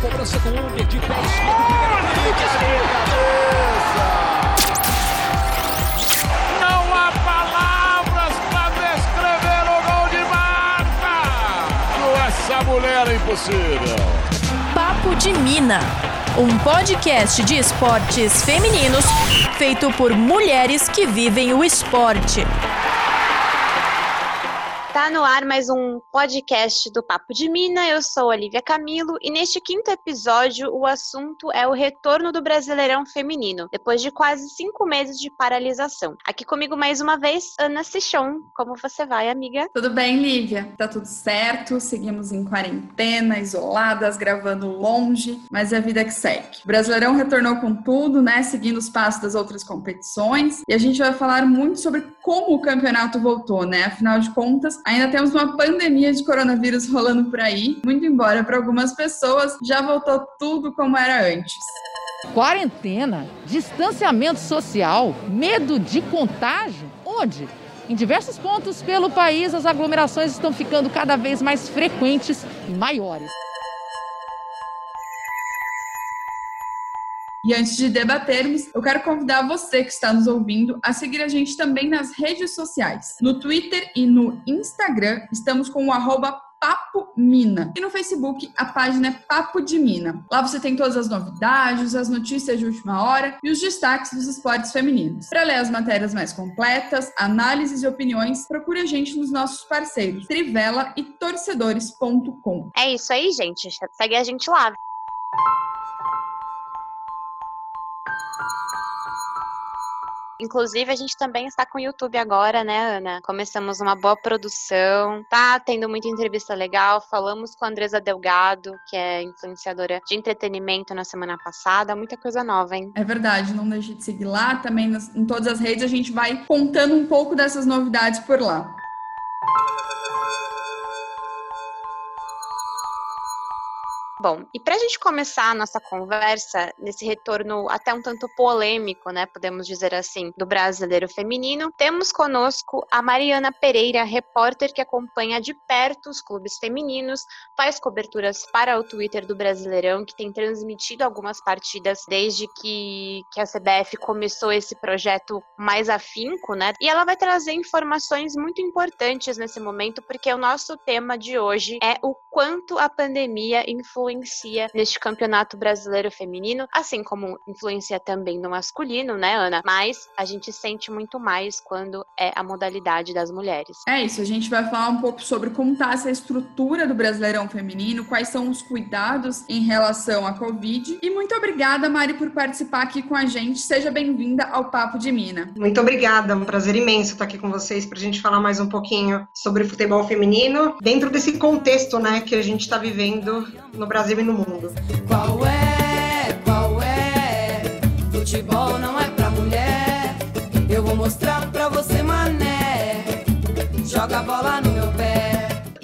cobrança do Unger de pé esquerdo. Não há palavras para descrever o gol de Marta! Essa mulher é impossível. Papo de Mina, um podcast de esportes femininos feito por mulheres que vivem o esporte. Tá no ar mais um podcast do Papo de Mina. Eu sou Olivia Camilo e neste quinto episódio o assunto é o retorno do Brasileirão Feminino, depois de quase cinco meses de paralisação. Aqui comigo mais uma vez, Ana Sichon. Como você vai, amiga? Tudo bem, Lívia? Tá tudo certo. Seguimos em quarentena, isoladas, gravando longe, mas é a vida que segue. O Brasileirão retornou com tudo, né? Seguindo os passos das outras competições. E a gente vai falar muito sobre como o campeonato voltou, né? Afinal de contas, ainda temos uma pandemia de coronavírus rolando por aí, muito embora para algumas pessoas já voltou tudo como era antes. Quarentena, distanciamento social, medo de contágio? Onde? Em diversos pontos pelo país, as aglomerações estão ficando cada vez mais frequentes e maiores. E antes de debatermos, eu quero convidar você que está nos ouvindo a seguir a gente também nas redes sociais. No Twitter e no Instagram, estamos com o arroba Papo Mina. E no Facebook, a página é Papo de Mina. Lá você tem todas as novidades, as notícias de última hora e os destaques dos esportes femininos. Para ler as matérias mais completas, análises e opiniões, procure a gente nos nossos parceiros Trivela e torcedores.com. É isso aí, gente. Segue a gente lá. Inclusive, a gente também está com o YouTube agora, né, Ana? Começamos uma boa produção, tá tendo muita entrevista legal. Falamos com a Andresa Delgado, que é influenciadora de entretenimento na semana passada. Muita coisa nova, hein? É verdade, não deixe de seguir lá. Também nas, em todas as redes a gente vai contando um pouco dessas novidades por lá. Bom, e para a gente começar a nossa conversa nesse retorno até um tanto polêmico, né, podemos dizer assim, do brasileiro feminino, temos conosco a Mariana Pereira, repórter que acompanha de perto os clubes femininos, faz coberturas para o Twitter do Brasileirão, que tem transmitido algumas partidas desde que, que a CBF começou esse projeto mais afinco, né? E ela vai trazer informações muito importantes nesse momento, porque o nosso tema de hoje é o quanto a pandemia influencia influencia neste campeonato brasileiro feminino, assim como influencia também no masculino, né, Ana? Mas a gente sente muito mais quando é a modalidade das mulheres. É isso, a gente vai falar um pouco sobre como tá essa estrutura do Brasileirão Feminino, quais são os cuidados em relação à Covid. E muito obrigada, Mari, por participar aqui com a gente. Seja bem-vinda ao Papo de Mina. Muito obrigada, é um prazer imenso estar aqui com vocês para a gente falar mais um pouquinho sobre futebol feminino, dentro desse contexto, né, que a gente está vivendo no Brasil Brasil e no mundo. Qual é? Qual é? Futebol não é pra mulher. Eu vou mostrar pra você, mané. Joga a bola no meu pé.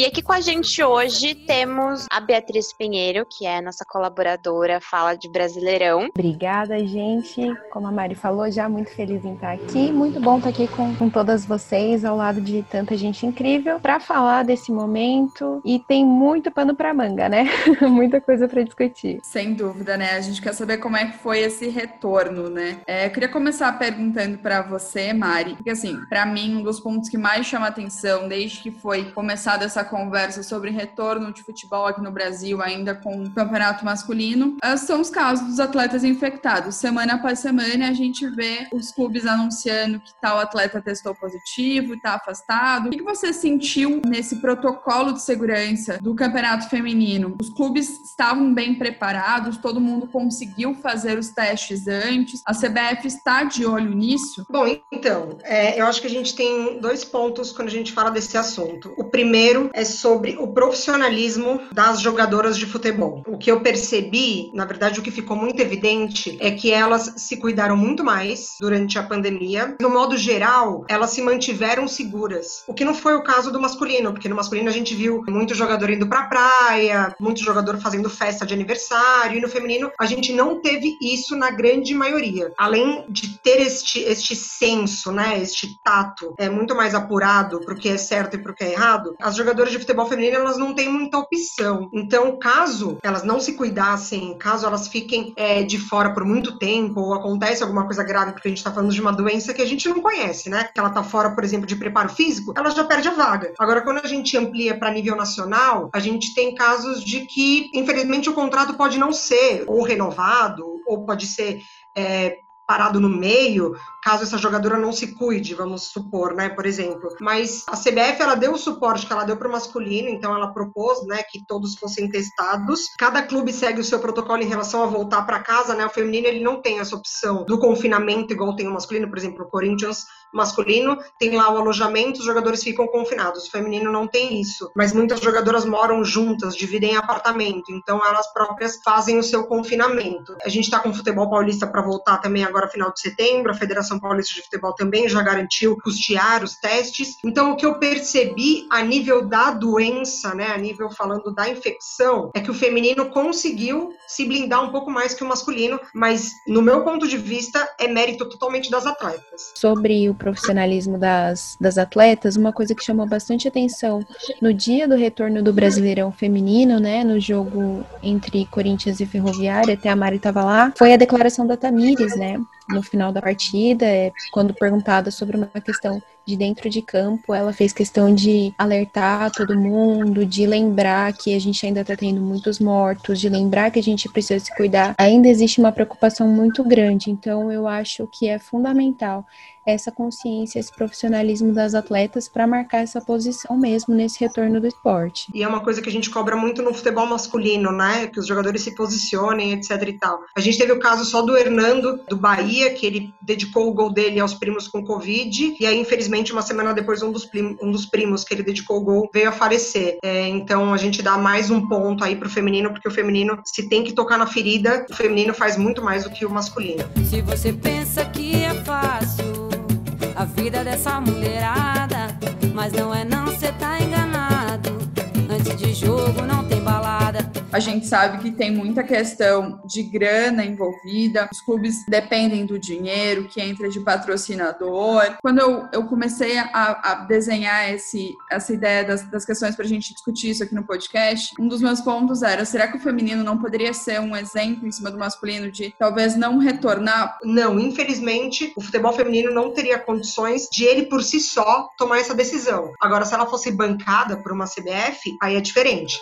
E aqui com a gente hoje temos a Beatriz Pinheiro, que é nossa colaboradora, fala de Brasileirão. Obrigada, gente. Como a Mari falou, já muito feliz em estar aqui. Muito bom estar aqui com, com todas vocês, ao lado de tanta gente incrível, para falar desse momento. E tem muito pano para manga, né? Muita coisa para discutir. Sem dúvida, né? A gente quer saber como é que foi esse retorno, né? É, eu queria começar perguntando para você, Mari, porque assim, para mim, um dos pontos que mais chama atenção desde que foi começada essa conversa sobre retorno de futebol aqui no Brasil, ainda com o campeonato masculino, ah, são os casos dos atletas infectados. Semana após semana, a gente vê os clubes anunciando que tal atleta testou positivo, está afastado. O que você sentiu nesse protocolo de segurança do campeonato feminino? Os clubes estavam bem preparados, todo mundo conseguiu fazer os testes antes, a CBF está de olho nisso? Bom, então, é, eu acho que a gente tem dois pontos quando a gente fala desse assunto. O primeiro é sobre o profissionalismo das jogadoras de futebol. O que eu percebi, na verdade, o que ficou muito evidente é que elas se cuidaram muito mais durante a pandemia. No modo geral, elas se mantiveram seguras. O que não foi o caso do masculino, porque no masculino a gente viu muito jogador indo pra praia, muito jogador fazendo festa de aniversário, e no feminino a gente não teve isso na grande maioria. Além de ter este, este senso, né, este tato é muito mais apurado pro que é certo e pro que é errado, as jogadoras jogadoras de futebol feminino elas não têm muita opção. Então, caso elas não se cuidassem, caso elas fiquem é, de fora por muito tempo, ou acontece alguma coisa grave, porque a gente está falando de uma doença que a gente não conhece, né? Que ela tá fora, por exemplo, de preparo físico, ela já perde a vaga. Agora, quando a gente amplia para nível nacional, a gente tem casos de que, infelizmente, o contrato pode não ser ou renovado, ou pode ser é, parado no meio, caso essa jogadora não se cuide, vamos supor, né, por exemplo. Mas a CBF ela deu o suporte que ela deu para o masculino, então ela propôs, né, que todos fossem testados. Cada clube segue o seu protocolo em relação a voltar para casa, né? O feminino ele não tem essa opção do confinamento igual tem o masculino, por exemplo, o Corinthians masculino tem lá o alojamento, os jogadores ficam confinados. O feminino não tem isso, mas muitas jogadoras moram juntas, dividem apartamento, então elas próprias fazem o seu confinamento. A gente está com o futebol paulista para voltar também agora final de setembro, a Federação Paulista de Futebol também já garantiu custear os testes. Então, o que eu percebi a nível da doença, né, a nível falando da infecção, é que o feminino conseguiu se blindar um pouco mais que o masculino, mas no meu ponto de vista é mérito totalmente das atletas. Sobre o profissionalismo das, das atletas, uma coisa que chamou bastante atenção no dia do retorno do Brasileirão Feminino, né, no jogo entre Corinthians e Ferroviária, até a Mari estava lá, foi a declaração da Tamires, né, no final da partida, é, quando perguntada sobre uma questão de dentro de campo, ela fez questão de alertar todo mundo, de lembrar que a gente ainda está tendo muitos mortos, de lembrar que a gente precisa se cuidar. Ainda existe uma preocupação muito grande, então eu acho que é fundamental essa consciência, esse profissionalismo das atletas para marcar essa posição mesmo nesse retorno do esporte. E é uma coisa que a gente cobra muito no futebol masculino, né? Que os jogadores se posicionem, etc e tal. A gente teve o caso só do Hernando, do Bahia, que ele dedicou o gol dele aos primos com Covid, e aí, infelizmente, uma semana depois, um dos, primos, um dos primos que ele dedicou o gol veio a falecer. É, então, a gente dá mais um ponto aí pro feminino, porque o feminino, se tem que tocar na ferida, o feminino faz muito mais do que o masculino. Se você pensa que é fácil vida dessa mulherada, mas não é não, cê tá enganado. Antes de jogo não. A gente sabe que tem muita questão de grana envolvida, os clubes dependem do dinheiro que entra de patrocinador. Quando eu, eu comecei a, a desenhar esse, essa ideia das, das questões para a gente discutir isso aqui no podcast, um dos meus pontos era: será que o feminino não poderia ser um exemplo em cima do masculino de talvez não retornar? Não, infelizmente, o futebol feminino não teria condições de ele por si só tomar essa decisão. Agora, se ela fosse bancada por uma CBF, aí é diferente.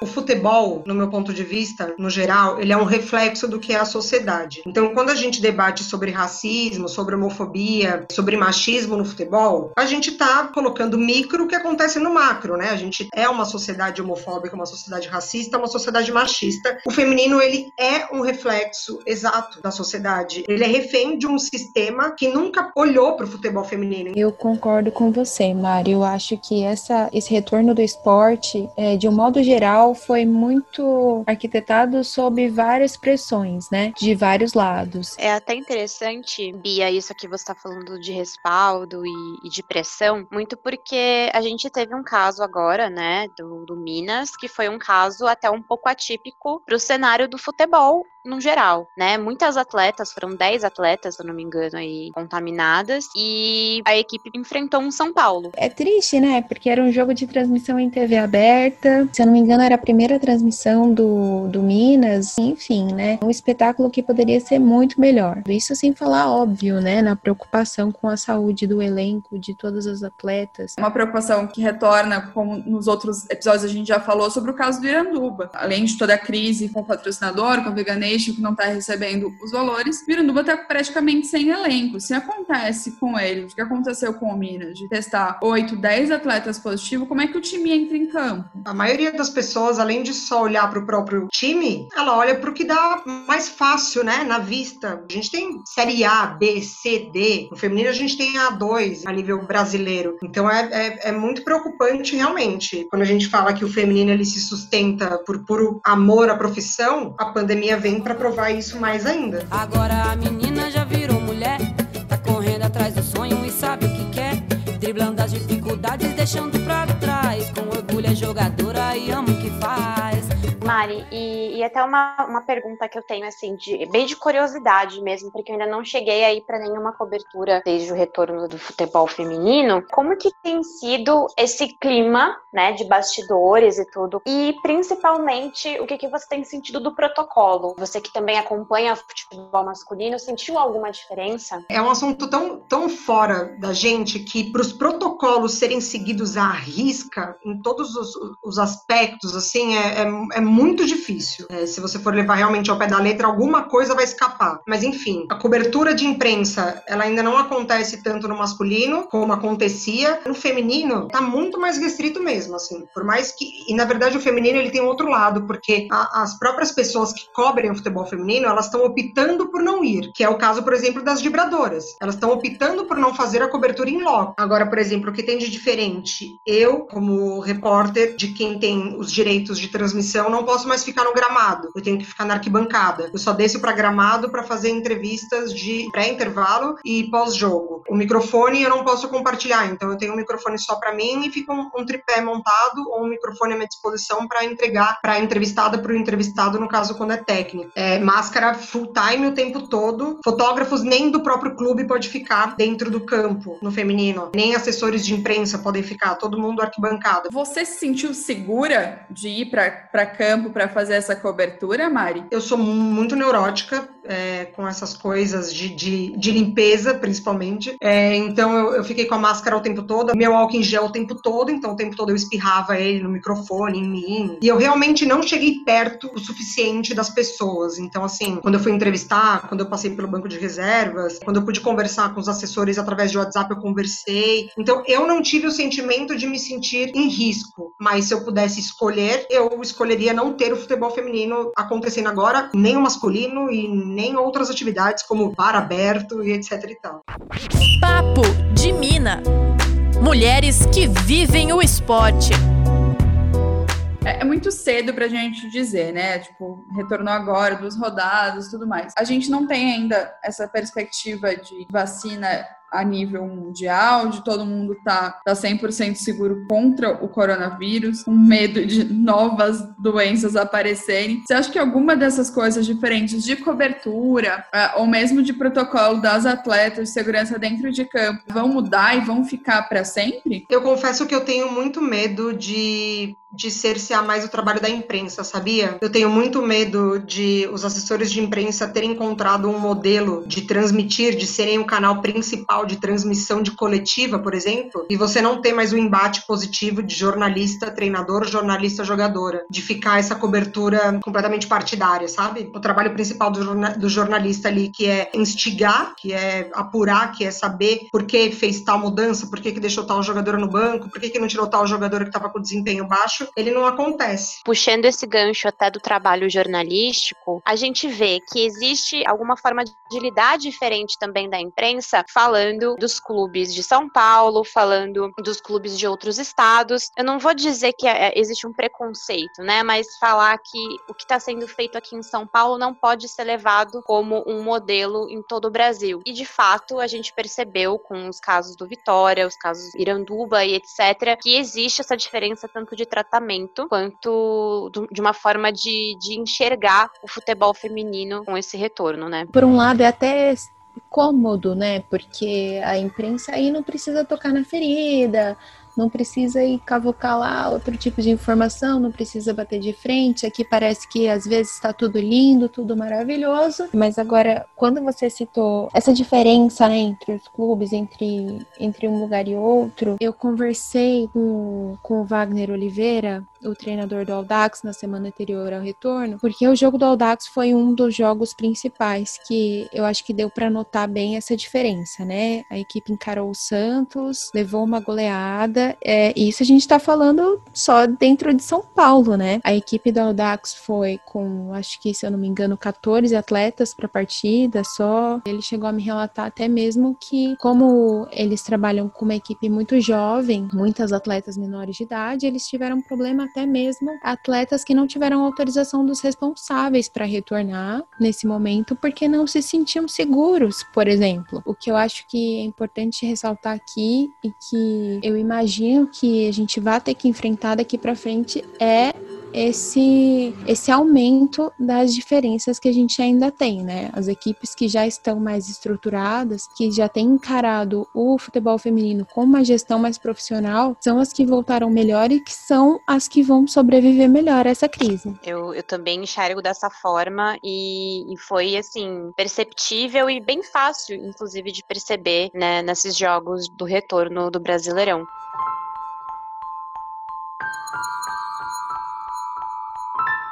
O futebol, no meu ponto de vista, no geral, ele é um reflexo do que é a sociedade. Então, quando a gente debate sobre racismo, sobre homofobia, sobre machismo no futebol, a gente está colocando micro o que acontece no macro, né? A gente é uma sociedade homofóbica, uma sociedade racista, uma sociedade machista. O feminino, ele é um reflexo exato da sociedade. Ele é refém de um sistema que nunca olhou para o futebol feminino. Eu concordo com você, Mari. Eu acho que essa, esse retorno do esporte, é, de um modo geral, foi muito arquitetado sob várias pressões, né? De vários lados. É até interessante, Bia, isso que você está falando de respaldo e, e, de pressão, muito porque a gente teve um caso agora, né, do, do Minas, que foi um caso até um pouco atípico para o cenário do futebol no geral, né? Muitas atletas, foram 10 atletas, se eu não me engano, aí contaminadas, e a equipe enfrentou um São Paulo. É triste, né? Porque era um jogo de transmissão em TV aberta, se eu não me engano, era a primeira transmissão do, do Minas, enfim, né? Um espetáculo que poderia ser muito melhor. Isso sem falar, óbvio, né? Na preocupação com a saúde do elenco, de todas as atletas. Uma preocupação que retorna, como nos outros episódios a gente já falou, sobre o caso do Iranduba. Além de toda a crise com o patrocinador, com a veganês, que não está recebendo os valores, Miranduba está praticamente sem elenco. Se acontece com ele, o que aconteceu com o Minas, de testar 8, 10 atletas positivos, como é que o time entra em campo? A maioria das pessoas, além de só olhar para o próprio time, ela olha para o que dá mais fácil, né, na vista. A gente tem Série A, B, C, D. No feminino a gente tem A2 a nível brasileiro. Então é, é, é muito preocupante realmente. Quando a gente fala que o feminino ele se sustenta por puro amor à profissão, a pandemia vem para provar isso mais ainda. Agora a menina já virou mulher, tá correndo atrás do sonho e sabe o que quer. Driblando as dificuldades, deixando pra trás. Com orgulho é jogadora e ama. Mari, e, e até uma, uma pergunta que eu tenho, assim, de, bem de curiosidade mesmo, porque eu ainda não cheguei aí para nenhuma cobertura desde o retorno do futebol feminino. Como que tem sido esse clima, né, de bastidores e tudo? E principalmente, o que, que você tem sentido do protocolo? Você que também acompanha o futebol masculino, sentiu alguma diferença? É um assunto tão, tão fora da gente que para os protocolos serem seguidos à risca em todos os, os aspectos, assim, é, é, é muito difícil. É, se você for levar realmente ao pé da letra, alguma coisa vai escapar. Mas enfim, a cobertura de imprensa, ela ainda não acontece tanto no masculino como acontecia. No feminino, tá muito mais restrito mesmo, assim. Por mais que. E na verdade, o feminino ele tem um outro lado, porque a, as próprias pessoas que cobrem o futebol feminino, elas estão optando por não ir, que é o caso, por exemplo, das vibradoras. Elas estão optando por não fazer a cobertura em loco. Agora, por exemplo, o que tem de diferente? Eu, como repórter de quem tem os direitos de transmissão, não posso mais ficar no gramado. Eu tenho que ficar na arquibancada. Eu só desço para gramado para fazer entrevistas de pré-intervalo e pós-jogo. O microfone eu não posso compartilhar, então eu tenho um microfone só para mim e fica um, um, tripé montado ou um microfone à minha disposição para entregar para entrevistada para o entrevistado, no caso quando é técnico. É, máscara full time o tempo todo. Fotógrafos nem do próprio clube pode ficar dentro do campo no feminino, nem assessores de imprensa podem ficar, todo mundo arquibancada. Você se sentiu segura de ir para campo para fazer essa cobertura, Mari? Eu sou muito neurótica é, com essas coisas de, de, de limpeza, principalmente. É, então eu, eu, fiquei com a máscara o tempo todo, meu álcool em gel o tempo todo, então o tempo todo eu espirrava ele no microfone, em mim. E eu realmente não cheguei perto o suficiente das pessoas. Então, assim, quando eu fui entrevistar, quando eu passei pelo banco de reservas, quando eu pude conversar com os assessores através de WhatsApp, eu conversei. Então, eu não tive o sentimento de me sentir em risco. Mas se eu pudesse escolher, eu escolheria não ter o futebol feminino acontecendo agora, nem o masculino e nem outras atividades como bar aberto e etc e tal. Papo de Mina. Mulheres que vivem o esporte. É, é muito cedo pra gente dizer, né? Tipo, retornou agora, duas rodadas, tudo mais. A gente não tem ainda essa perspectiva de vacina a nível mundial, de todo mundo tá, tá 100% seguro contra o coronavírus, com medo de novas doenças aparecerem. Você acha que alguma dessas coisas diferentes de cobertura, é, ou mesmo de protocolo das atletas de segurança dentro de campo, vão mudar e vão ficar para sempre? Eu confesso que eu tenho muito medo de de cercear mais o trabalho da imprensa, sabia? Eu tenho muito medo de os assessores de imprensa terem encontrado um modelo de transmitir, de serem o canal principal de transmissão de coletiva, por exemplo, e você não ter mais o um embate positivo de jornalista, treinador, jornalista, jogadora, de ficar essa cobertura completamente partidária, sabe? O trabalho principal do, jorna do jornalista ali, que é instigar, que é apurar, que é saber por que fez tal mudança, por que, que deixou tal jogador no banco, por que, que não tirou tal jogador que estava com desempenho baixo, ele não acontece. Puxando esse gancho até do trabalho jornalístico, a gente vê que existe alguma forma de lidar diferente também da imprensa falando dos clubes de São Paulo, falando dos clubes de outros estados. Eu não vou dizer que é, existe um preconceito, né? Mas falar que o que está sendo feito aqui em São Paulo não pode ser levado como um modelo em todo o Brasil. E de fato, a gente percebeu com os casos do Vitória, os casos Iranduba e etc., que existe essa diferença tanto de tratamento quanto de uma forma de, de enxergar o futebol feminino com esse retorno, né? Por um lado, é até cômodo, né? Porque a imprensa aí não precisa tocar na ferida, não precisa ir cavocar lá outro tipo de informação, não precisa bater de frente. Aqui parece que às vezes está tudo lindo, tudo maravilhoso. Mas agora, quando você citou essa diferença né, entre os clubes, entre, entre um lugar e outro, eu conversei com, com o Wagner Oliveira, o treinador do Audax na semana anterior ao retorno, porque o jogo do Audax foi um dos jogos principais que eu acho que deu para notar bem essa diferença, né? A equipe encarou o Santos, levou uma goleada, é, isso a gente está falando só dentro de São Paulo, né? A equipe do Audax foi com, acho que se eu não me engano, 14 atletas para a partida só. Ele chegou a me relatar até mesmo que, como eles trabalham com uma equipe muito jovem, muitas atletas menores de idade, eles tiveram problema até mesmo atletas que não tiveram autorização dos responsáveis para retornar nesse momento porque não se sentiam seguros, por exemplo. O que eu acho que é importante ressaltar aqui e que eu imagino que a gente vai ter que enfrentar daqui para frente é esse, esse aumento das diferenças que a gente ainda tem, né? As equipes que já estão mais estruturadas, que já têm encarado o futebol feminino com uma gestão mais profissional, são as que voltaram melhor e que são as que vão sobreviver melhor a essa crise. Eu, eu também enxergo dessa forma e, e foi, assim, perceptível e bem fácil, inclusive, de perceber, né, nesses jogos do retorno do Brasileirão.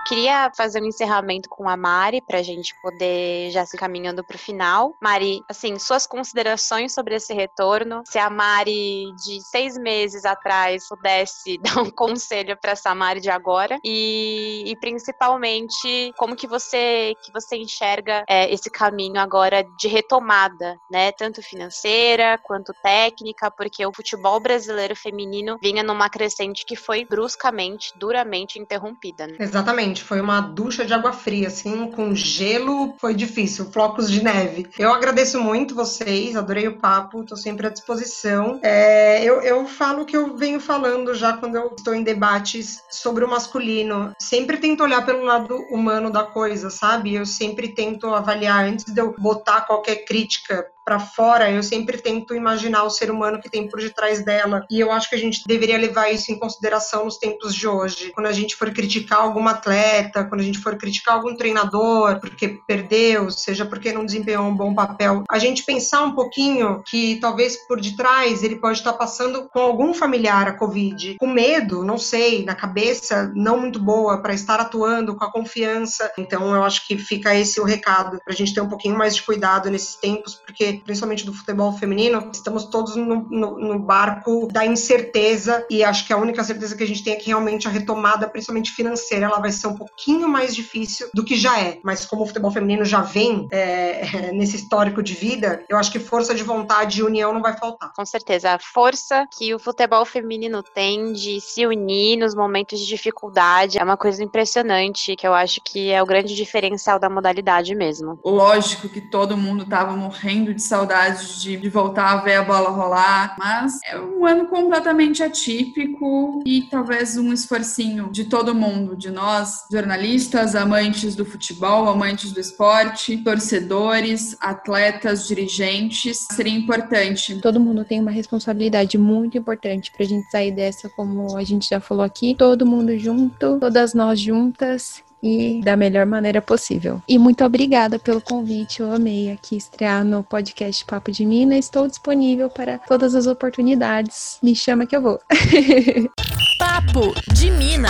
Queria fazer um encerramento com a Mari para a gente poder já se caminhando para o final. Mari, assim, suas considerações sobre esse retorno. Se a Mari de seis meses atrás pudesse dar um conselho para essa Mari de agora e, e, principalmente como que você que você enxerga é, esse caminho agora de retomada, né? Tanto financeira quanto técnica, porque o futebol brasileiro feminino vinha numa crescente que foi bruscamente, duramente interrompida. Né? Exatamente foi uma ducha de água fria, assim, com gelo, foi difícil, flocos de neve. Eu agradeço muito vocês, adorei o papo, tô sempre à disposição. É, eu, eu falo o que eu venho falando já quando eu estou em debates sobre o masculino. Sempre tento olhar pelo lado humano da coisa, sabe? Eu sempre tento avaliar antes de eu botar qualquer crítica para fora, eu sempre tento imaginar o ser humano que tem por detrás dela. E eu acho que a gente deveria levar isso em consideração nos tempos de hoje. Quando a gente for criticar algum atleta, quando a gente for criticar algum treinador porque perdeu, seja porque não desempenhou um bom papel, a gente pensar um pouquinho que talvez por detrás ele pode estar passando com algum familiar a Covid, com medo, não sei, na cabeça não muito boa para estar atuando com a confiança. Então eu acho que fica esse o recado para a gente ter um pouquinho mais de cuidado nesses tempos, porque principalmente do futebol feminino, estamos todos no, no, no, barco da incerteza e acho que a única certeza que a gente tem é que realmente a retomada, principalmente financeira, ela vai ser um pouquinho mais difícil do que já é. Mas como o futebol feminino já vem é, nesse histórico de vida, eu acho que força de vontade e união não vai faltar. Com certeza. A força que o futebol feminino tem de se unir nos momentos de dificuldade é uma coisa impressionante, que eu acho que é o grande diferencial da modalidade mesmo. Lógico que todo mundo estava morrendo de saudades de, de voltar a ver a bola rolar, mas é um ano completamente atípico e talvez um esforcinho de todo mundo, de nós, jornalistas, amantes do futebol, amantes do esporte, torcedores, atletas, dirigentes, seria importante. Todo mundo tem uma responsabilidade muito importante para a gente sair dessa, como a gente já falou aqui, todo mundo junto, todas nós juntas e da melhor maneira possível. E muito obrigada pelo convite, eu amei aqui estrear no podcast Papo de Mina. Estou disponível para todas as oportunidades. Me chama que eu vou. Papo de Mina.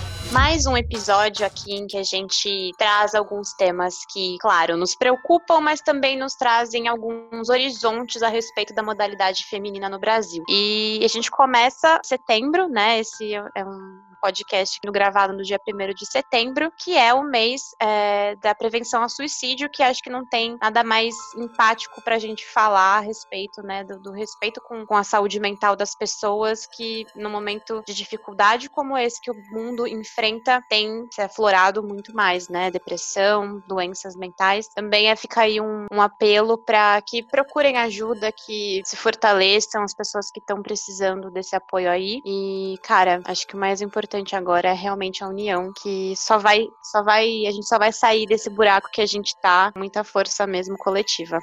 mais um episódio aqui em que a gente traz alguns temas que, claro, nos preocupam, mas também nos trazem alguns horizontes a respeito da modalidade feminina no Brasil. E a gente começa setembro, né? Esse é um podcast gravado no dia 1 de setembro, que é o mês é, da prevenção ao suicídio, que acho que não tem nada mais empático para a gente falar a respeito, né, do, do respeito com, com, a saúde mental das pessoas que no momento de dificuldade como esse que o mundo enfrenta tem se aflorado muito mais, né, depressão, doenças mentais. Também é ficar aí um, um apelo para que procurem ajuda, que se fortaleçam as pessoas que estão precisando desse apoio aí. E, cara, acho que o mais importante importante agora é realmente a união, que só vai, só vai, a gente só vai sair desse buraco que a gente tá, muita força mesmo coletiva.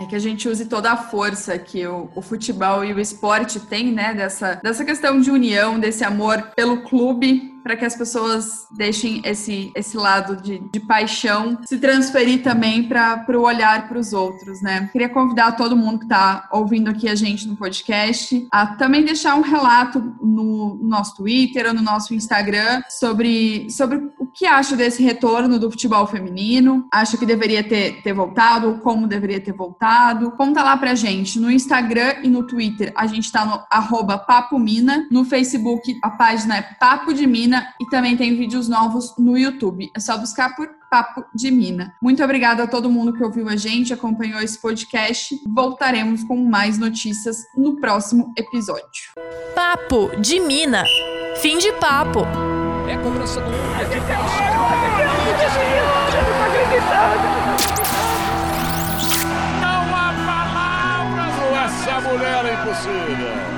É que a gente use toda a força que o, o, futebol e o esporte têm, né? Dessa, dessa questão de união, desse amor pelo clube, para que as pessoas deixem esse, esse lado de, de paixão se transferir também para o olhar para os outros, né? Queria convidar todo mundo que está ouvindo aqui a gente no podcast a também deixar um relato no, no nosso Twitter ou no nosso Instagram sobre, sobre que acha desse retorno do futebol feminino, acha que deveria ter, ter voltado, como deveria ter voltado. Conta lá pra gente no Instagram e no Twitter. A gente está no arroba Papo Mina, no Facebook a página é Papo de Mina e também tem vídeos novos no YouTube. É só buscar por Papo de Mina. Muito obrigada a todo mundo que ouviu a gente, acompanhou esse podcast. Voltaremos com mais notícias no próximo episódio. Papo de Mina. Fim de papo. É cobrança do não tô acreditando. Não há palavras, essa mulher é impossível.